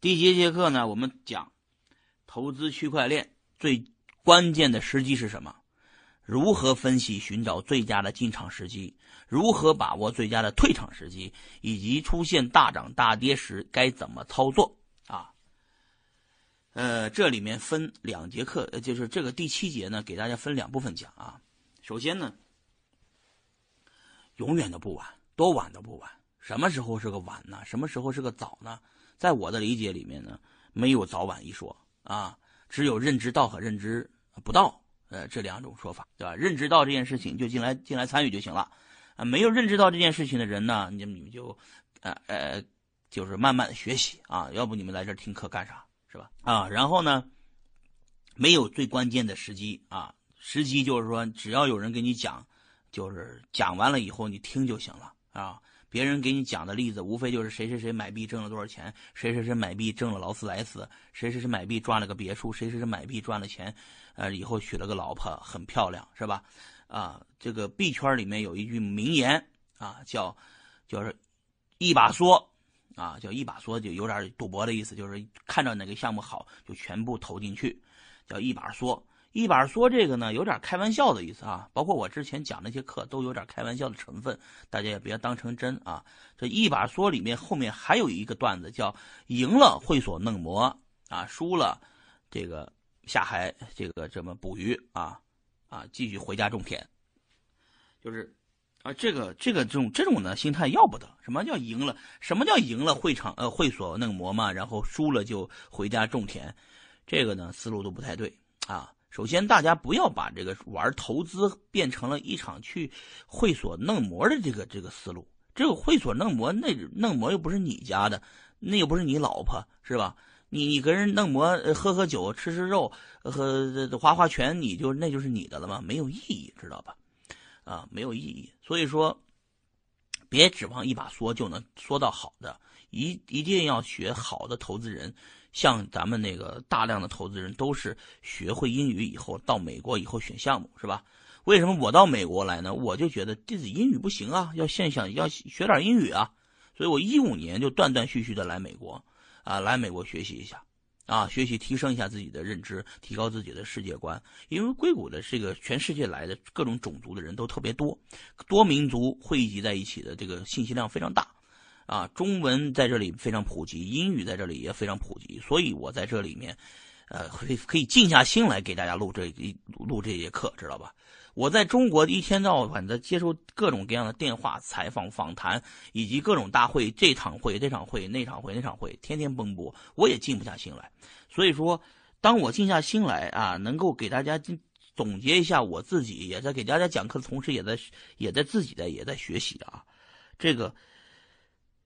第一节课呢？我们讲投资区块链最关键的时机是什么？如何分析寻找最佳的进场时机？如何把握最佳的退场时机？以及出现大涨大跌时该怎么操作？啊，呃，这里面分两节课，就是这个第七节呢，给大家分两部分讲啊。首先呢，永远都不晚，多晚都不晚。什么时候是个晚呢？什么时候是个早呢？在我的理解里面呢，没有早晚一说啊，只有认知到和认知不到，呃，这两种说法，对吧？认知到这件事情就进来进来参与就行了，啊，没有认知到这件事情的人呢，你们你们就，呃呃，就是慢慢的学习啊，要不你们来这听课干啥，是吧？啊，然后呢，没有最关键的时机啊，时机就是说，只要有人给你讲，就是讲完了以后你听就行了啊。别人给你讲的例子，无非就是谁谁谁买币挣了多少钱，谁谁谁买币挣了劳斯莱斯，谁谁谁买币赚了个别墅，谁谁谁买币赚了钱，呃，以后娶了个老婆很漂亮，是吧？啊，这个币圈里面有一句名言啊，叫，就是一把梭，啊，叫一把梭，就有点赌博的意思，就是看到哪个项目好就全部投进去，叫一把梭。一把说这个呢，有点开玩笑的意思啊。包括我之前讲那些课，都有点开玩笑的成分，大家也别当成真啊。这一把说里面后面还有一个段子，叫赢了会所弄魔啊，输了这个下海这个这么捕鱼啊啊，继续回家种田。就是啊，这个这个这种这种呢心态要不得。什么叫赢了？什么叫赢了会场呃会所弄魔嘛？然后输了就回家种田，这个呢思路都不太对啊。首先，大家不要把这个玩投资变成了一场去会所弄模的这个这个思路。这个会所弄模，那弄模又不是你家的，那又不是你老婆，是吧？你你跟人弄模，喝喝酒，吃吃肉，和划划拳，你就那就是你的了吗？没有意义，知道吧？啊，没有意义。所以说，别指望一把梭就能梭到好的，一一定要学好的投资人。像咱们那个大量的投资人都是学会英语以后到美国以后选项目是吧？为什么我到美国来呢？我就觉得自己英语不行啊，要现想要学点英语啊，所以我一五年就断断续续的来美国，啊，来美国学习一下，啊，学习提升一下自己的认知，提高自己的世界观。因为硅谷的这个全世界来的各种种族的人都特别多，多民族汇集在一起的这个信息量非常大。啊，中文在这里非常普及，英语在这里也非常普及，所以我在这里面，呃，可以可以静下心来给大家录这一录这节课，知道吧？我在中国一天到晚的接受各种各样的电话采访、访谈，以及各种大会，这场会、这场会、那场会、那场会，天天奔波，我也静不下心来。所以说，当我静下心来啊，能够给大家总结一下我自己，也在给大家讲课的同时，也在也在自己在也在学习啊，这个。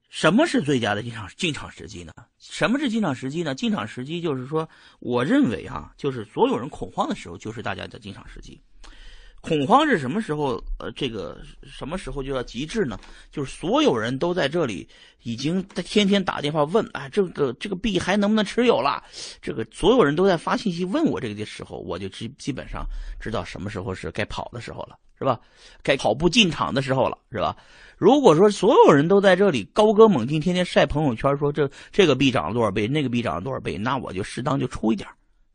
什么是最佳的进场进场时机呢？什么是进场时机呢？进场时机就是说，我认为啊，就是所有人恐慌的时候，就是大家的进场时机。恐慌是什么时候？呃，这个什么时候就要极致呢？就是所有人都在这里，已经在天天打电话问啊，这个这个币还能不能持有了？这个所有人都在发信息问我这个的时候，我就基基本上知道什么时候是该跑的时候了，是吧？该跑步进场的时候了，是吧？如果说所有人都在这里高歌猛进，天天晒朋友圈，说这这个币涨了多少倍，那个币涨了多少倍，那我就适当就出一点，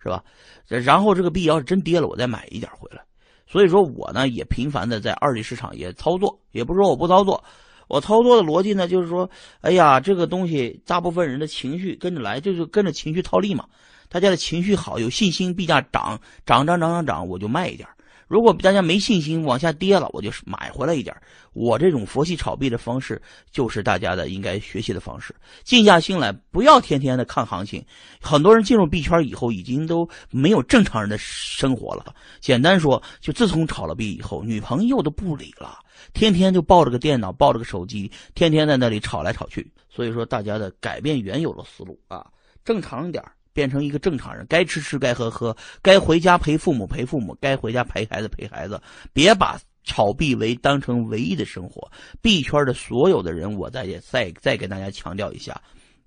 是吧？然后这个币要是真跌了，我再买一点回来。所以说我呢也频繁的在二级市场也操作，也不是说我不操作，我操作的逻辑呢就是说，哎呀，这个东西大部分人的情绪跟着来，就是跟着情绪套利嘛。大家的情绪好，有信心，币价涨涨涨涨涨涨，我就卖一点。如果大家没信心往下跌了，我就买回来一点。我这种佛系炒币的方式，就是大家的应该学习的方式。静下心来，不要天天的看行情。很多人进入币圈以后，已经都没有正常人的生活了。简单说，就自从炒了币以后，女朋友都不理了，天天就抱着个电脑，抱着个手机，天天在那里炒来炒去。所以说，大家的改变原有的思路啊，正常一点变成一个正常人，该吃吃，该喝喝，该回家陪父母陪父母，该回家陪孩子陪孩子，别把炒币为当成唯一的生活。币圈的所有的人，我再再再给大家强调一下，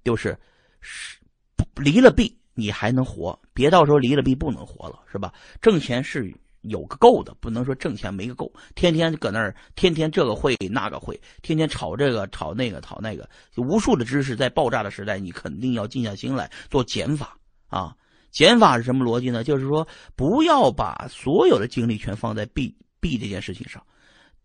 就是是离了币你还能活，别到时候离了币不能活了，是吧？挣钱是有个够的，不能说挣钱没个够，天天搁那儿，天天这个会那个会，天天炒这个炒那个炒那个，无数的知识在爆炸的时代，你肯定要静下心来做减法啊！减法是什么逻辑呢？就是说，不要把所有的精力全放在 B B 这件事情上，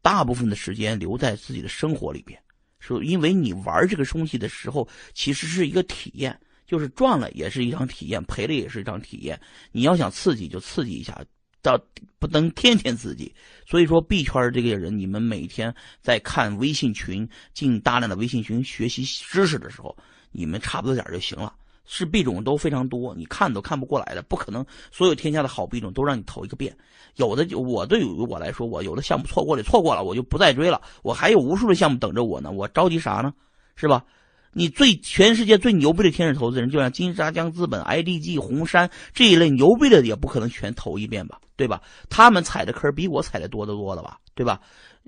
大部分的时间留在自己的生活里边，是因为你玩这个东西的时候，其实是一个体验。就是赚了也是一场体验，赔了也是一场体验。你要想刺激就刺激一下，到不能天天刺激。所以说币圈这个人，你们每天在看微信群，进大量的微信群学习知识的时候，你们差不多点就行了。是币种都非常多，你看都看不过来的，不可能所有天下的好币种都让你投一个遍。有的就我对于我来说，我有的项目错过了错过了，我就不再追了。我还有无数的项目等着我呢，我着急啥呢？是吧？你最全世界最牛逼的天使投资人，就像金沙江资本、IDG、红杉这一类牛逼的，也不可能全投一遍吧，对吧？他们踩的坑比我踩的多得多了吧，对吧？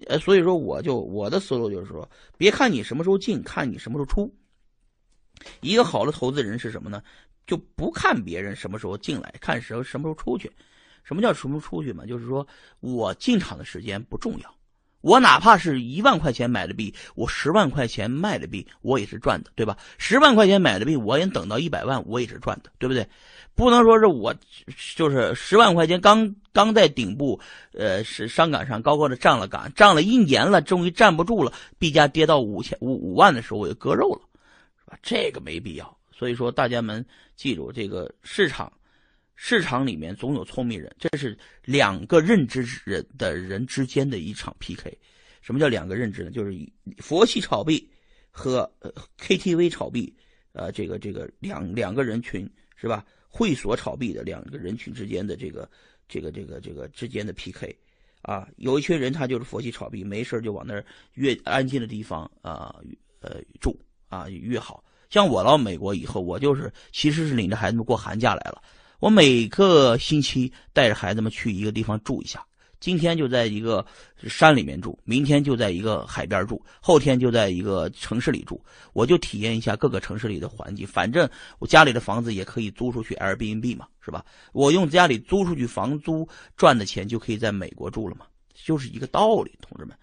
呃，所以说我就我的思路就是说，别看你什么时候进，看你什么时候出。一个好的投资人是什么呢？就不看别人什么时候进来，看时候什么时候出去。什么叫什么时候出去嘛？就是说我进场的时间不重要。我哪怕是一万块钱买的币，我十万块钱卖的币，我也是赚的，对吧？十万块钱买的币，我也等到一百万，我也是赚的，对不对？不能说是我就是十万块钱刚刚在顶部，呃，是上岗上高高的站了岗，站了一年了，终于站不住了，币价跌到五千五五万的时候，我就割肉了，这个没必要。所以说，大家们记住这个市场。市场里面总有聪明人，这是两个认知人的人之间的一场 PK。什么叫两个认知呢？就是佛系炒币和 KTV 炒币，呃，这个这个两两个人群是吧？会所炒币的两个人群之间的这个这个这个这个之间的 PK，啊，有一群人他就是佛系炒币，没事就往那儿越安静的地方啊，呃，住啊越好。像我到美国以后，我就是其实是领着孩子们过寒假来了。我每个星期带着孩子们去一个地方住一下，今天就在一个山里面住，明天就在一个海边住，后天就在一个城市里住，我就体验一下各个城市里的环境。反正我家里的房子也可以租出去，Airbnb 嘛，是吧？我用家里租出去房租赚的钱就可以在美国住了嘛，就是一个道理，同志们。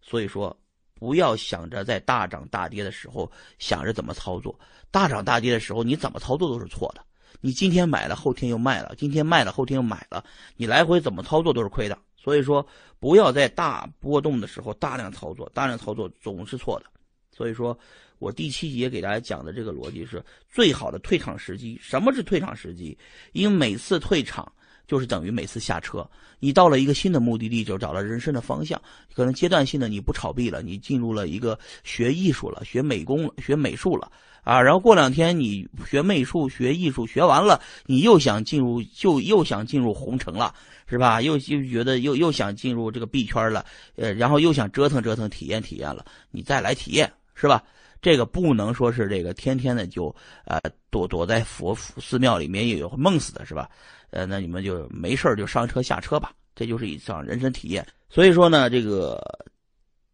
所以说，不要想着在大涨大跌的时候想着怎么操作，大涨大跌的时候你怎么操作都是错的。你今天买了，后天又卖了；今天卖了，后天又买了。你来回怎么操作都是亏的。所以说，不要在大波动的时候大量操作，大量操作总是错的。所以说我第七节给大家讲的这个逻辑是最好的退场时机。什么是退场时机？因为每次退场就是等于每次下车。你到了一个新的目的地，就找到人生的方向。可能阶段性的你不炒币了，你进入了一个学艺术了，学美工，学美术了。啊，然后过两天你学美术、学艺术学完了，你又想进入，就又想进入红尘了，是吧？又又觉得又又想进入这个币圈了，呃，然后又想折腾折腾、体验体验了，你再来体验，是吧？这个不能说是这个天天的就呃躲躲在佛寺庙里面也有梦死的，是吧？呃，那你们就没事就上车下车吧，这就是一场人生体验。所以说呢，这个。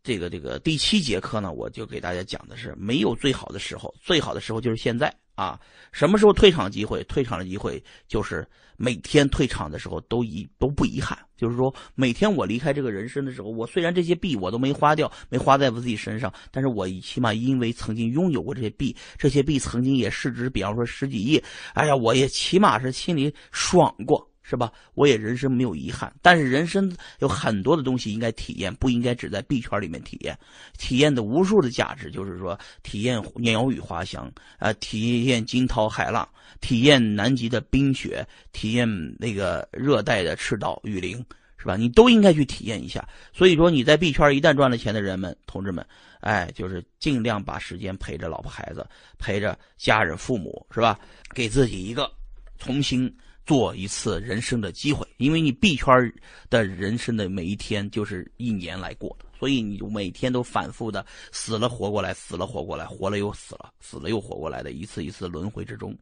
这个这个第七节课呢，我就给大家讲的是没有最好的时候，最好的时候就是现在啊！什么时候退场机会？退场的机会就是每天退场的时候都遗都不遗憾。就是说，每天我离开这个人生的时候，我虽然这些币我都没花掉，没花在我自己身上，但是我起码因为曾经拥有过这些币，这些币曾经也市值，比方说十几亿，哎呀，我也起码是心里爽过。是吧？我也人生没有遗憾，但是人生有很多的东西应该体验，不应该只在币圈里面体验。体验的无数的价值，就是说体验鸟语花香啊，体验惊涛骇浪，体验南极的冰雪，体验那个热带的赤道雨林，是吧？你都应该去体验一下。所以说你在币圈一旦赚了钱的人们，同志们，哎，就是尽量把时间陪着老婆孩子，陪着家人父母，是吧？给自己一个重新。做一次人生的机会，因为你币圈的人生的每一天就是一年来过的，所以你每天都反复的死了活过来，死了活过来，活了又死了，死了又活过来的一次一次轮回之中。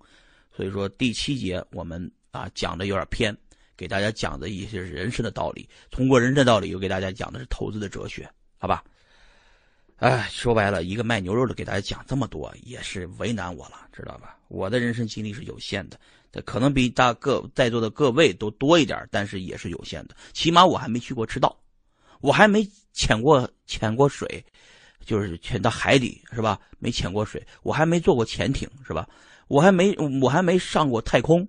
所以说第七节我们啊讲的有点偏，给大家讲的一些人生的道理，通过人生的道理又给大家讲的是投资的哲学，好吧？哎，说白了，一个卖牛肉的给大家讲这么多，也是为难我了，知道吧？我的人生经历是有限的。可能比大各在座的各位都多一点，但是也是有限的。起码我还没去过赤道，我还没潜过潜过水，就是潜到海底是吧？没潜过水，我还没坐过潜艇是吧？我还没我还没上过太空，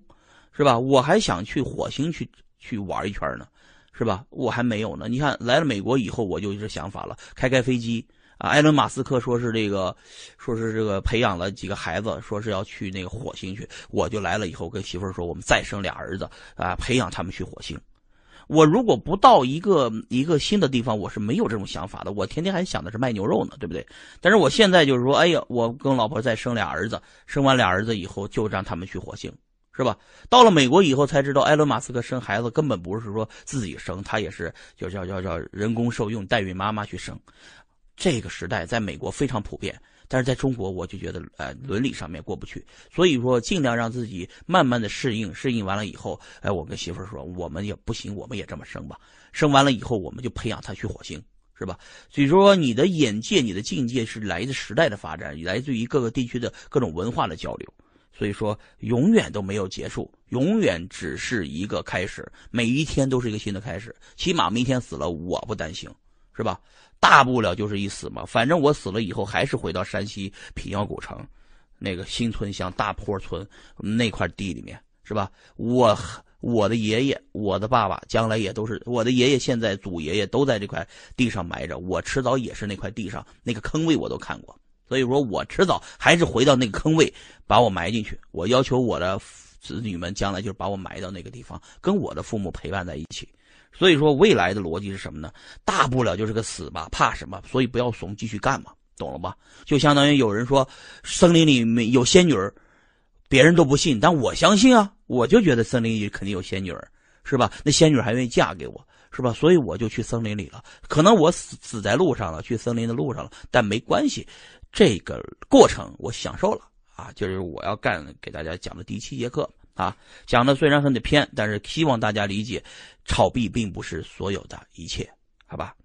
是吧？我还想去火星去去玩一圈呢，是吧？我还没有呢。你看来了美国以后，我就这想法了，开开飞机。啊，埃伦·马斯克说是这个，说是这个培养了几个孩子，说是要去那个火星去。我就来了以后，跟媳妇说，我们再生俩儿子啊，培养他们去火星。我如果不到一个一个新的地方，我是没有这种想法的。我天天还想的是卖牛肉呢，对不对？但是我现在就是说，哎呀，我跟老婆再生俩儿子，生完俩儿子以后就让他们去火星，是吧？到了美国以后才知道，埃伦·马斯克生孩子根本不是说自己生，他也是叫叫叫叫人工受用，代孕妈妈去生。这个时代在美国非常普遍，但是在中国我就觉得，呃，伦理上面过不去。所以说，尽量让自己慢慢的适应，适应完了以后，哎，我跟媳妇说，我们也不行，我们也这么生吧。生完了以后，我们就培养他去火星，是吧？所以说，你的眼界、你的境界是来自时代的发展，来自于各个地区的各种文化的交流。所以说，永远都没有结束，永远只是一个开始，每一天都是一个新的开始。起码明天死了，我不担心，是吧？大不了就是一死嘛，反正我死了以后还是回到山西平遥古城，那个新村乡大坡村那块地里面，是吧？我我的爷爷、我的爸爸将来也都是我的爷爷，现在祖爷爷都在这块地上埋着，我迟早也是那块地上那个坑位我都看过，所以说我迟早还是回到那个坑位把我埋进去。我要求我的子女们将来就是把我埋到那个地方，跟我的父母陪伴在一起。所以说，未来的逻辑是什么呢？大不了就是个死吧，怕什么？所以不要怂，继续干嘛，懂了吧？就相当于有人说，森林里面有仙女儿，别人都不信，但我相信啊，我就觉得森林里肯定有仙女儿，是吧？那仙女还愿意嫁给我，是吧？所以我就去森林里了。可能我死死在路上了，去森林的路上了，但没关系，这个过程我享受了啊！就是我要干给大家讲的第七节课。啊，讲的虽然很的偏，但是希望大家理解，炒币并不是所有的一切，好吧？